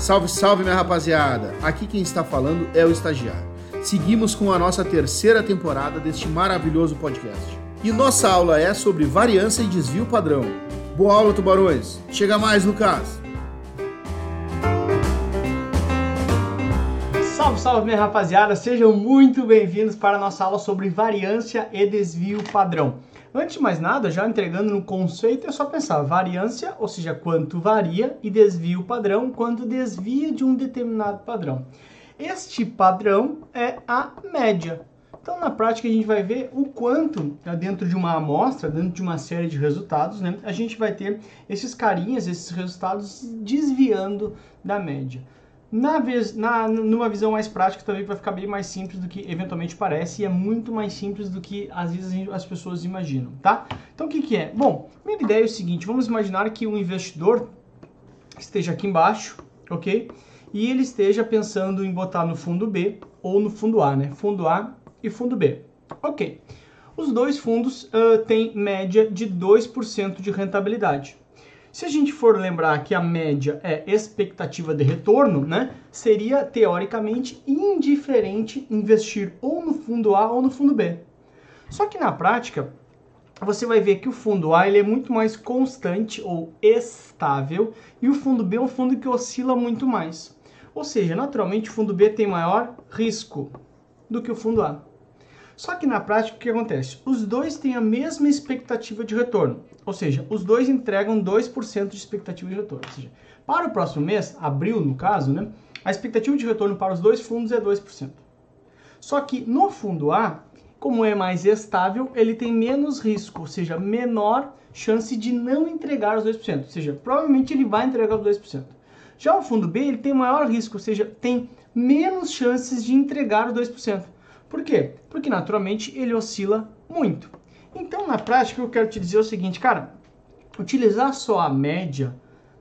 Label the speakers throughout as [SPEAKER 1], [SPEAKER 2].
[SPEAKER 1] Salve, salve, minha rapaziada! Aqui quem está falando é o estagiário. Seguimos com a nossa terceira temporada deste maravilhoso podcast. E nossa aula é sobre variância e desvio padrão. Boa aula, tubarões! Chega mais, Lucas!
[SPEAKER 2] Salve, salve, minha rapaziada! Sejam muito bem-vindos para a nossa aula sobre variância e desvio padrão. Antes de mais nada, já entregando no conceito, é só pensar variância, ou seja, quanto varia, e desvio padrão, quanto desvia de um determinado padrão. Este padrão é a média. Então, na prática, a gente vai ver o quanto, né, dentro de uma amostra, dentro de uma série de resultados, né, a gente vai ter esses carinhas, esses resultados desviando da média. Na, na, numa visão mais prática, também vai ficar bem mais simples do que eventualmente parece e é muito mais simples do que às vezes as pessoas imaginam, tá? Então o que, que é? Bom, minha ideia é o seguinte: vamos imaginar que um investidor esteja aqui embaixo, ok? E ele esteja pensando em botar no fundo B ou no fundo A, né? Fundo A e fundo B. Ok. Os dois fundos uh, têm média de 2% de rentabilidade. Se a gente for lembrar que a média é expectativa de retorno, né, seria teoricamente indiferente investir ou no fundo A ou no fundo B. Só que na prática, você vai ver que o fundo A ele é muito mais constante ou estável e o fundo B é um fundo que oscila muito mais. Ou seja, naturalmente o fundo B tem maior risco do que o fundo A. Só que na prática o que acontece? Os dois têm a mesma expectativa de retorno. Ou seja, os dois entregam 2% de expectativa de retorno. Ou seja, para o próximo mês, abril no caso, né, a expectativa de retorno para os dois fundos é 2%. Só que no fundo A, como é mais estável, ele tem menos risco, ou seja, menor chance de não entregar os 2%. Ou seja, provavelmente ele vai entregar os 2%. Já o fundo B, ele tem maior risco, ou seja, tem menos chances de entregar os 2%. Por quê? Porque naturalmente ele oscila muito. Então, na prática, eu quero te dizer o seguinte, cara, utilizar só a média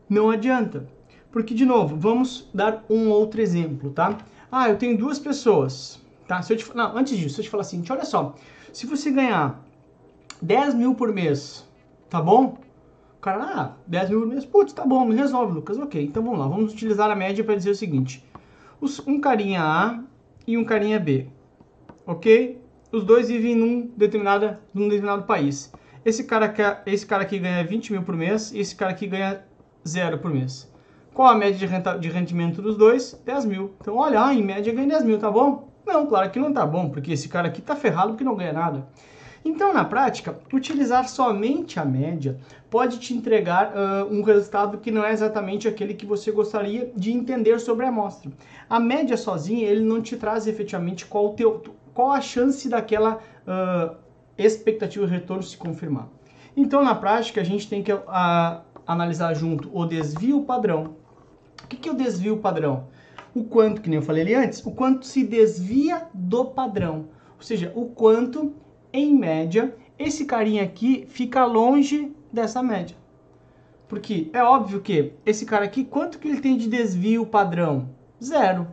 [SPEAKER 2] não adianta. Porque, de novo, vamos dar um outro exemplo, tá? Ah, eu tenho duas pessoas, tá? Se eu te, não, antes disso, se eu te falar assim, olha só, se você ganhar 10 mil por mês, tá bom? O cara, ah, 10 mil por mês, putz, tá bom, me resolve, Lucas. Ok, então vamos lá, vamos utilizar a média para dizer o seguinte. um carinha A e um carinha B, ok? os dois vivem num determinado, num determinado país. Esse cara, esse cara aqui ganha 20 mil por mês e esse cara aqui ganha zero por mês. Qual a média de, renta, de rendimento dos dois? 10 mil. Então, olha, ah, em média ganha 10 mil, tá bom? Não, claro que não tá bom, porque esse cara aqui tá ferrado porque não ganha nada. Então, na prática, utilizar somente a média pode te entregar uh, um resultado que não é exatamente aquele que você gostaria de entender sobre a amostra. A média sozinha, ele não te traz efetivamente qual teu, qual a chance daquela uh, expectativa de retorno se confirmar. Então, na prática, a gente tem que uh, analisar junto o desvio padrão. O que, que é o desvio padrão? O quanto, que nem eu falei ali antes, o quanto se desvia do padrão. Ou seja, o quanto, em média, esse carinha aqui fica longe dessa média. Porque é óbvio que esse cara aqui, quanto que ele tem de desvio padrão? Zero.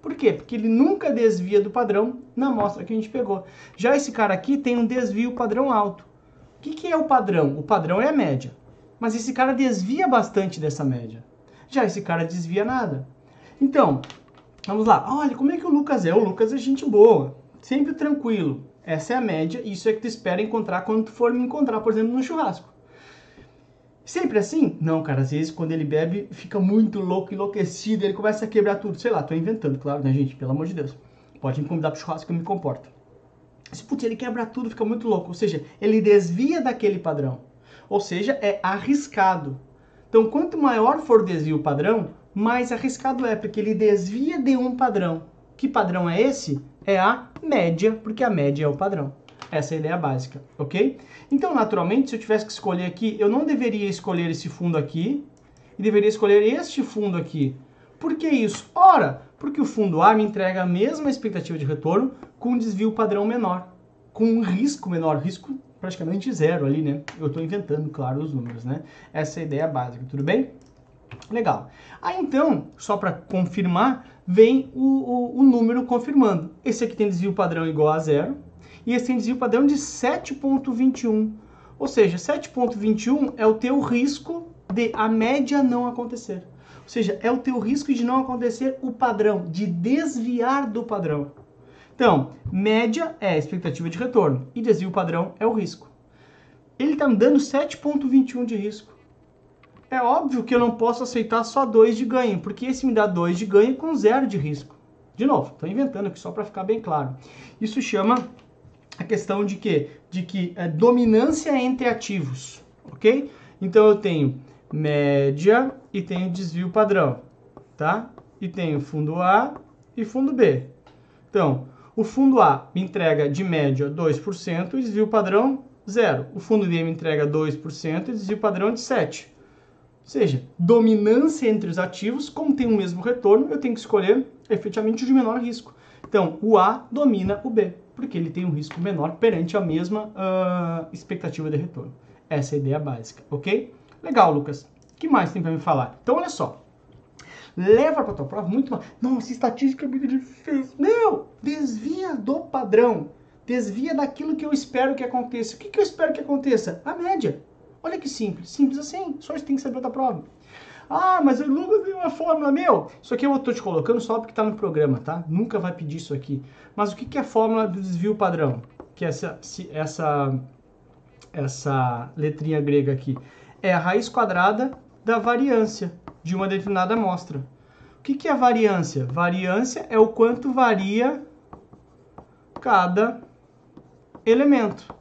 [SPEAKER 2] Por quê? Porque ele nunca desvia do padrão na amostra que a gente pegou. Já esse cara aqui tem um desvio padrão alto. O que, que é o padrão? O padrão é a média. Mas esse cara desvia bastante dessa média. Já esse cara desvia nada. Então, vamos lá. Olha, como é que o Lucas é? O Lucas é gente boa. Sempre tranquilo. Essa é a média. Isso é que tu espera encontrar quando tu for me encontrar, por exemplo, no churrasco. Sempre assim? Não, cara, às vezes quando ele bebe, fica muito louco, enlouquecido, ele começa a quebrar tudo. Sei lá, tô inventando, claro, né, gente? Pelo amor de Deus. Pode me convidar pro churrasco que eu me comporto. Se putz, ele quebra tudo, fica muito louco. Ou seja, ele desvia daquele padrão. Ou seja, é arriscado. Então, quanto maior for o desvio padrão, mais arriscado é, porque ele desvia de um padrão. Que padrão é esse? É a média, porque a média é o padrão. Essa é a ideia básica, ok? Então, naturalmente, se eu tivesse que escolher aqui, eu não deveria escolher esse fundo aqui e deveria escolher este fundo aqui. Por que isso? Ora, porque o fundo A me entrega a mesma expectativa de retorno com um desvio padrão menor, com um risco menor, risco praticamente zero ali, né? Eu estou inventando, claro, os números, né? Essa é a ideia básica, tudo bem? Legal. Aí então, só para confirmar, vem o, o, o número confirmando. Esse aqui tem desvio padrão igual a zero, e esse desvio padrão de 7,21. Ou seja, 7,21 é o teu risco de a média não acontecer. Ou seja, é o teu risco de não acontecer o padrão, de desviar do padrão. Então, média é a expectativa de retorno e desvio padrão é o risco. Ele está me dando 7,21 de risco. É óbvio que eu não posso aceitar só 2 de ganho, porque esse me dá 2 de ganho com zero de risco. De novo, estou inventando aqui só para ficar bem claro. Isso chama a questão de que, de que é dominância entre ativos, ok? Então eu tenho média e tenho desvio padrão, tá? E tenho fundo A e fundo B. Então, o fundo A me entrega de média 2% e desvio padrão 0. O fundo B me entrega 2% e desvio padrão de 7. Ou seja, dominância entre os ativos, como tem o mesmo retorno, eu tenho que escolher efetivamente o de menor risco. Então, o A domina o B, porque ele tem um risco menor perante a mesma uh, expectativa de retorno. Essa é a ideia básica, ok? Legal, Lucas. O que mais tem para me falar? Então, olha só. Leva para tua prova muito mais. Nossa, estatística é muito difícil. Não! Desvia do padrão. Desvia daquilo que eu espero que aconteça. O que, que eu espero que aconteça? A média. Olha que simples. Simples assim. Só você tem que saber da prova. Ah, mas eu nunca vi uma fórmula, meu. Isso aqui eu estou te colocando só porque está no programa, tá? Nunca vai pedir isso aqui. Mas o que, que é a fórmula do desvio padrão? Que é essa, essa, essa letrinha grega aqui é a raiz quadrada da variância de uma determinada amostra. O que, que é variância? Variância é o quanto varia cada elemento.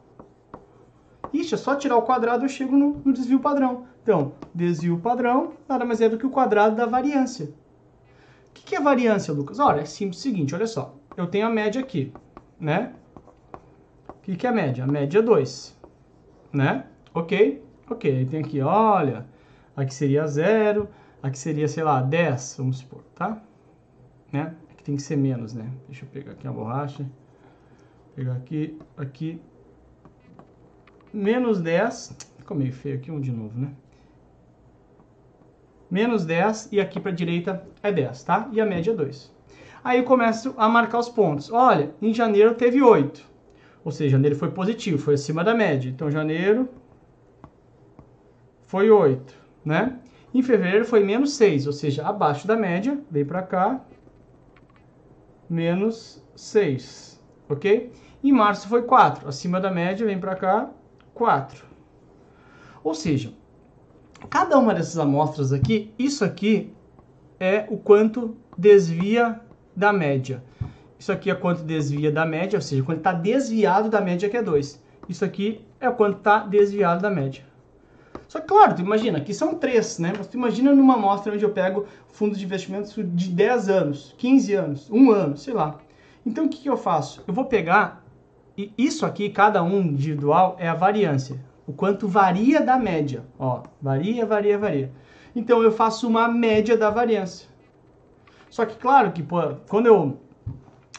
[SPEAKER 2] Ixi, é só tirar o quadrado eu chego no, no, desvio padrão. Então, desvio padrão nada mais é do que o quadrado da variância. O que, que é variância, Lucas? Olha, é simples o seguinte, olha só. Eu tenho a média aqui, né? O que, que é a média? A média é 2, né? Ok? Ok, aí tem aqui, olha, aqui seria 0, aqui seria, sei lá, 10, vamos supor, tá? Né? Aqui tem que ser menos, né? Deixa eu pegar aqui a borracha. Pegar aqui, aqui. Menos 10, ficou meio feio aqui, um de novo, né? Menos 10 e aqui para a direita é 10, tá? E a média é 2. Aí eu começo a marcar os pontos. Olha, em janeiro teve 8. Ou seja, janeiro foi positivo, foi acima da média. Então, janeiro foi 8, né? Em fevereiro foi menos 6, ou seja, abaixo da média, veio para cá, menos 6, ok? Em março foi 4, acima da média, vem para cá, 4. Ou seja, cada uma dessas amostras aqui, isso aqui é o quanto desvia da média. Isso aqui é quanto desvia da média, ou seja, quando está desviado da média, que é 2. Isso aqui é o quanto está desviado da média. Só que, claro, tu imagina, aqui são três, né? Mas tu imagina numa amostra onde eu pego fundos de investimentos de 10 anos, 15 anos, um ano, sei lá. Então, o que, que eu faço? Eu vou pegar, e isso aqui, cada um individual, é a variância. O quanto varia da média. Ó, varia, varia, varia. Então, eu faço uma média da variância. Só que, claro que, pô, quando eu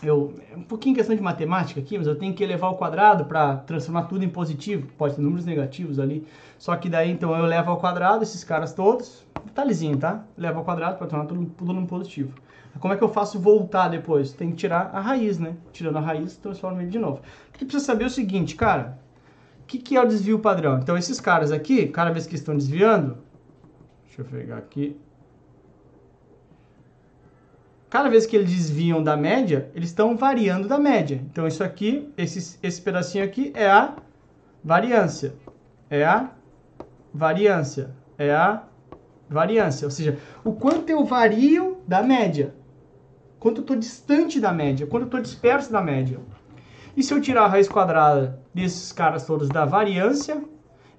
[SPEAKER 2] eu, é um pouquinho questão de matemática aqui, mas eu tenho que elevar o quadrado para transformar tudo em positivo. Pode ter números negativos ali. Só que daí, então, eu levo ao quadrado esses caras todos. Detalhezinho, tá? Levo ao quadrado para tornar tudo, tudo em positivo. Como é que eu faço voltar depois? Tem que tirar a raiz, né? Tirando a raiz, transforma ele de novo. O que precisa saber é o seguinte, cara. O que, que é o desvio padrão? Então, esses caras aqui, cada vez que estão desviando... Deixa eu pegar aqui cada vez que eles desviam da média, eles estão variando da média. Então, isso aqui, esse, esse pedacinho aqui é a variância. É a variância. É a variância. Ou seja, o quanto eu vario da média. Quanto eu estou distante da média. Quanto eu estou disperso da média. E se eu tirar a raiz quadrada desses caras todos da variância,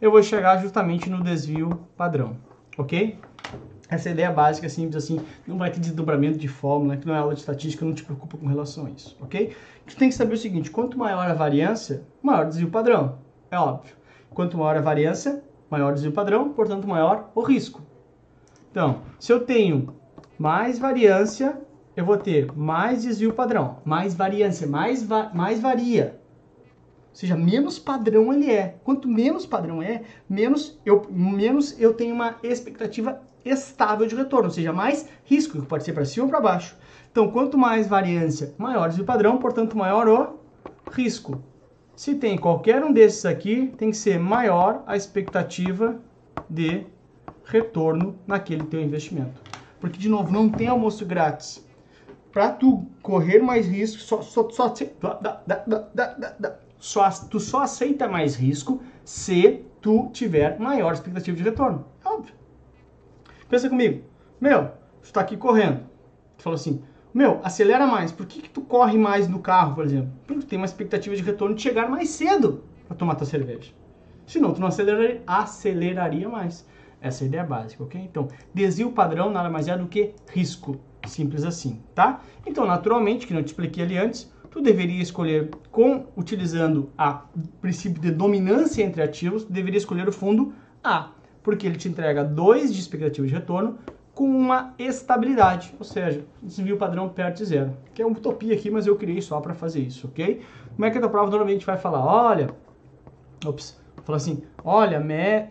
[SPEAKER 2] eu vou chegar justamente no desvio padrão. Ok? Essa é a ideia básica, simples assim, não vai ter desdobramento de fórmula, que não é aula de estatística, não te preocupa com relação a isso, ok? Tu tem que saber o seguinte, quanto maior a variância, maior o desvio padrão, é óbvio. Quanto maior a variância, maior o desvio padrão, portanto maior o risco. Então, se eu tenho mais variância, eu vou ter mais desvio padrão, mais variância, mais, va mais varia. Ou seja, menos padrão ele é. Quanto menos padrão é, menos eu, menos eu tenho uma expectativa estável de retorno, ou seja, mais risco, que pode ser para cima ou para baixo. Então, quanto mais variância, maior o padrão, portanto, maior o risco. Se tem qualquer um desses aqui, tem que ser maior a expectativa de retorno naquele teu investimento. Porque, de novo, não tem almoço grátis. Para tu correr mais risco, só, só, só, só, tu só aceita mais risco se tu tiver maior expectativa de retorno. É óbvio. Pensa comigo. Meu, tu tá aqui correndo. Tu falou assim, meu, acelera mais. Por que, que tu corre mais no carro, por exemplo? Porque tu tem uma expectativa de retorno de chegar mais cedo para tomar tua cerveja. Senão, tu não aceleraria, aceleraria mais. Essa é a ideia básica, ok? Então, desvio padrão nada mais é do que risco. Simples assim, tá? Então, naturalmente, que não te expliquei ali antes, tu deveria escolher, com utilizando a princípio de dominância entre ativos, tu deveria escolher o fundo A, porque ele te entrega 2 de expectativa de retorno com uma estabilidade, ou seja, desvio padrão perto de zero, que é uma utopia aqui, mas eu criei só para fazer isso, ok? Como é que a prova normalmente vai falar? Olha, ops, fala assim, olha, me,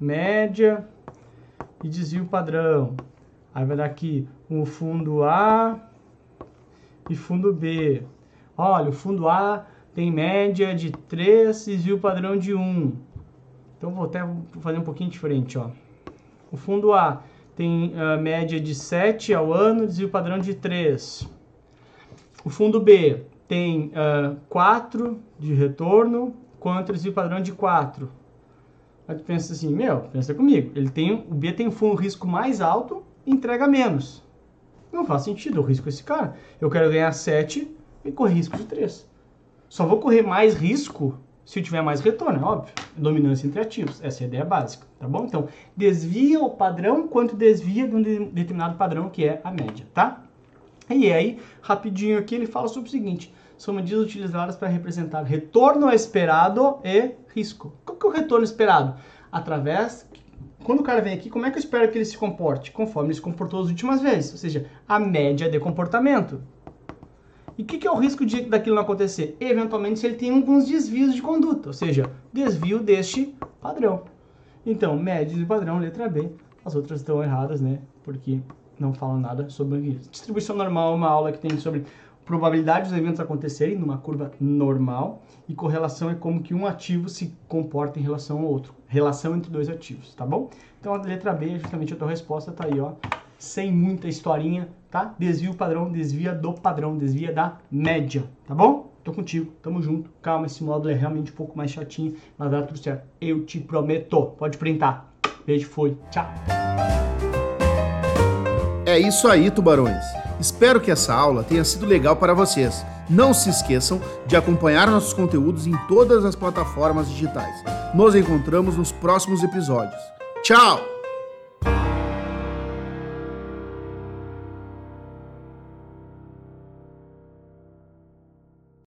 [SPEAKER 2] média e desvio padrão. Aí vai dar aqui o fundo A e fundo B. Olha, o fundo A tem média de 3, desvio padrão de 1. Então vou até fazer um pouquinho diferente, ó. O fundo A tem uh, média de 7 ao ano, desvio padrão de 3. O fundo B tem uh, 4 de retorno, quanto desvio padrão de 4. Aí tu pensa assim, meu, pensa comigo, ele tem, o B tem um risco mais alto e entrega menos. Não faz sentido, eu risco esse cara. Eu quero ganhar 7 e correr risco de 3. Só vou correr mais risco se eu tiver mais retorno, é óbvio. Dominância entre ativos. Essa é a ideia básica, tá bom? Então, desvia o padrão quanto desvia de um determinado padrão, que é a média, tá? E aí, rapidinho aqui, ele fala sobre o seguinte. São medidas utilizadas para representar retorno esperado e risco. Qual que é o retorno esperado? Através quando o cara vem aqui, como é que eu espero que ele se comporte? Conforme ele se comportou as últimas vezes, ou seja, a média de comportamento. E o que, que, é o risco de daquilo não acontecer? Eventualmente, se ele tem alguns desvios de conduta, ou seja, desvio deste padrão. Então, média de padrão, letra B. As outras estão erradas, né? Porque não falam nada sobre isso. Distribuição normal é uma aula que tem sobre probabilidade dos eventos acontecerem numa curva normal e correlação é como que um ativo se comporta em relação ao outro. Relação entre dois ativos, tá bom? Então a letra B, justamente a tua resposta tá aí, ó. Sem muita historinha, tá? Desvia o padrão, desvia do padrão, desvia da média, tá bom? Tô contigo, tamo junto. Calma, esse módulo é realmente um pouco mais chatinho, mas dar tudo certo. Eu te prometo. Pode printar. Beijo, foi. Tchau.
[SPEAKER 1] É isso aí, tubarões. Espero que essa aula tenha sido legal para vocês. Não se esqueçam de acompanhar nossos conteúdos em todas as plataformas digitais. Nos encontramos nos próximos episódios. Tchau!